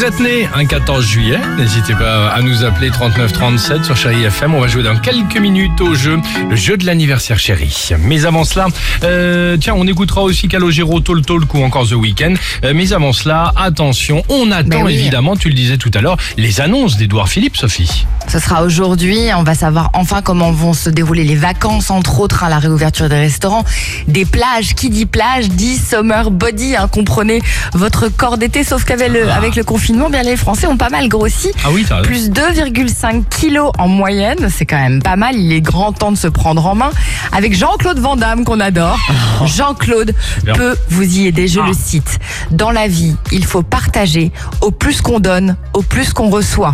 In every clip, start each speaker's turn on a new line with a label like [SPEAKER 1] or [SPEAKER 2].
[SPEAKER 1] Vous êtes né un 14 juillet, n'hésitez pas à nous appeler 3937 sur Chéri FM. On va jouer dans quelques minutes au jeu, le jeu de l'anniversaire chéri. Mais avant cela, euh, tiens, on écoutera aussi Calogero, Talk Talk ou encore The Weeknd. Euh, mais avant cela, attention, on attend
[SPEAKER 2] Ben oui.
[SPEAKER 1] évidemment, tu le disais tout à l'heure, les annonces d'Edouard Philippe, Sophie.
[SPEAKER 2] Ce sera aujourd'hui. On va savoir enfin comment vont se dérouler les vacances, entre autres, à la réouverture des restaurants, des plages. Qui dit plage dit summer body. Hein, comprenez votre corps d'été. Sauf qu'avec le, avec le confinement, bien les Français ont pas mal grossi.
[SPEAKER 1] Ah oui.
[SPEAKER 2] Plus 2,5 kilos en moyenne, c'est quand même pas mal. Il est grand temps de se prendre en main. Avec Jean-Claude Van Damme qu'on adore. Jean-Claude peut vous y aider, je
[SPEAKER 1] Ah.
[SPEAKER 2] le cite. Dans la vie, il faut partager. Au plus qu'on donne, au plus qu'on reçoit.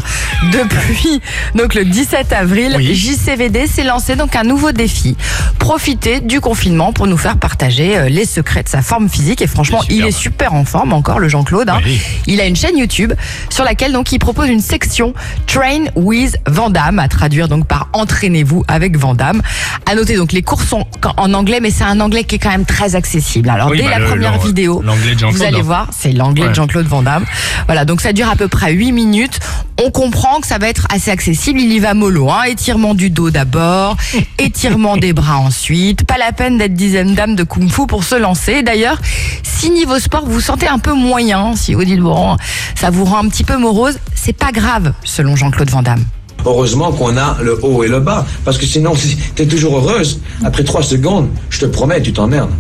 [SPEAKER 2] Depuis donc le 17 avril,
[SPEAKER 1] Oui.
[SPEAKER 2] JCVD s'est lancé donc un nouveau défi. Profiter du confinement pour nous faire partager euh, les secrets de sa forme physique. Et franchement, il est super en forme encore, le Jean-Claude. hein.
[SPEAKER 1] Oui.
[SPEAKER 2] Il a une chaîne YouTube sur laquelle donc il propose une section Train with Vandame à traduire donc par entraînez-vous avec Vandame. À noter donc les cours sont en anglais, mais c'est un anglais qui est quand même très accessible. Alors
[SPEAKER 1] Oui,
[SPEAKER 2] dès
[SPEAKER 1] bah,
[SPEAKER 2] la
[SPEAKER 1] le-
[SPEAKER 2] première vidéo, vous allez
[SPEAKER 1] hein.
[SPEAKER 2] voir, c'est l'anglais
[SPEAKER 1] Ouais.
[SPEAKER 2] de Jean-Claude Van Damme. Voilà, donc ça dure à peu près 8 minutes. On comprend que ça va être assez accessible. Il y va mollo, hein. Étirement du dos d'abord, étirement des bras ensuite. Pas la peine d'être dizaine dame de kung fu pour se lancer. D'ailleurs, si niveau sport vous vous sentez un peu moyen, si vous dites bon, ça vous rend un petit peu morose, c'est pas grave, selon Jean-Claude Van Damme.
[SPEAKER 3] Heureusement qu'on a le haut et le bas. Parce que sinon, si t'es toujours heureuse, après trois secondes, je te promets, tu t'emmerdes.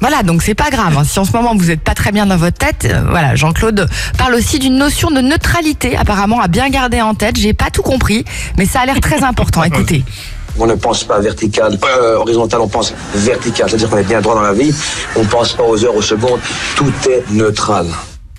[SPEAKER 2] Voilà, donc c'est pas grave. hein. Si en ce moment vous êtes pas très bien dans votre tête, euh, voilà, Jean-Claude parle aussi d'une notion de neutralité, apparemment à bien garder en tête. J'ai pas tout compris, mais ça a l'air très important. Écoutez.
[SPEAKER 3] On ne pense pas vertical, euh, horizontal, on pense vertical. C'est-à-dire qu'on est bien droit dans la vie. On pense pas aux heures, aux secondes. Tout est neutral.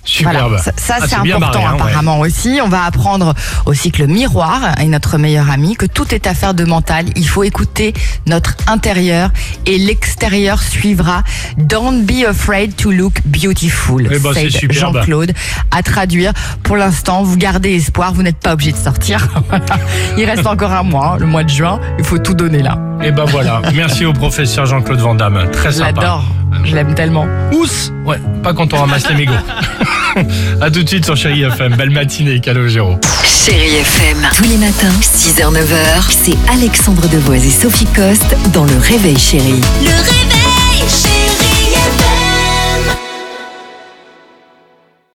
[SPEAKER 1] Superbe.
[SPEAKER 2] Voilà, ça, ça,
[SPEAKER 1] Ah,
[SPEAKER 2] c'est important
[SPEAKER 1] barré, hein, ouais.
[SPEAKER 2] apparemment aussi. On va apprendre aussi que le miroir est notre meilleur ami, que tout est affaire de mental. Il faut écouter notre intérieur et l'extérieur suivra. Don't be afraid to look beautiful.
[SPEAKER 1] Eh ben, c'est.
[SPEAKER 2] Jean-Claude. À traduire, pour l'instant, vous gardez espoir, vous n'êtes pas obligé de sortir. Il reste encore un mois, hein, le mois de juin. Il faut tout donner là.
[SPEAKER 1] Et ben voilà, merci au professeur Jean-Claude Van Damme, très sympa.
[SPEAKER 2] l'adore. Je l'aime tellement.
[SPEAKER 1] Ous Ouais, pas quand on ramasse les mégots. à tout de suite sur Chéri FM, belle matinée, Calogero.
[SPEAKER 4] Chérie FM. Tous les matins, 6h-9h, c'est Alexandre Devoise et Sophie Coste dans Le Réveil Chérie.
[SPEAKER 5] Le réveil.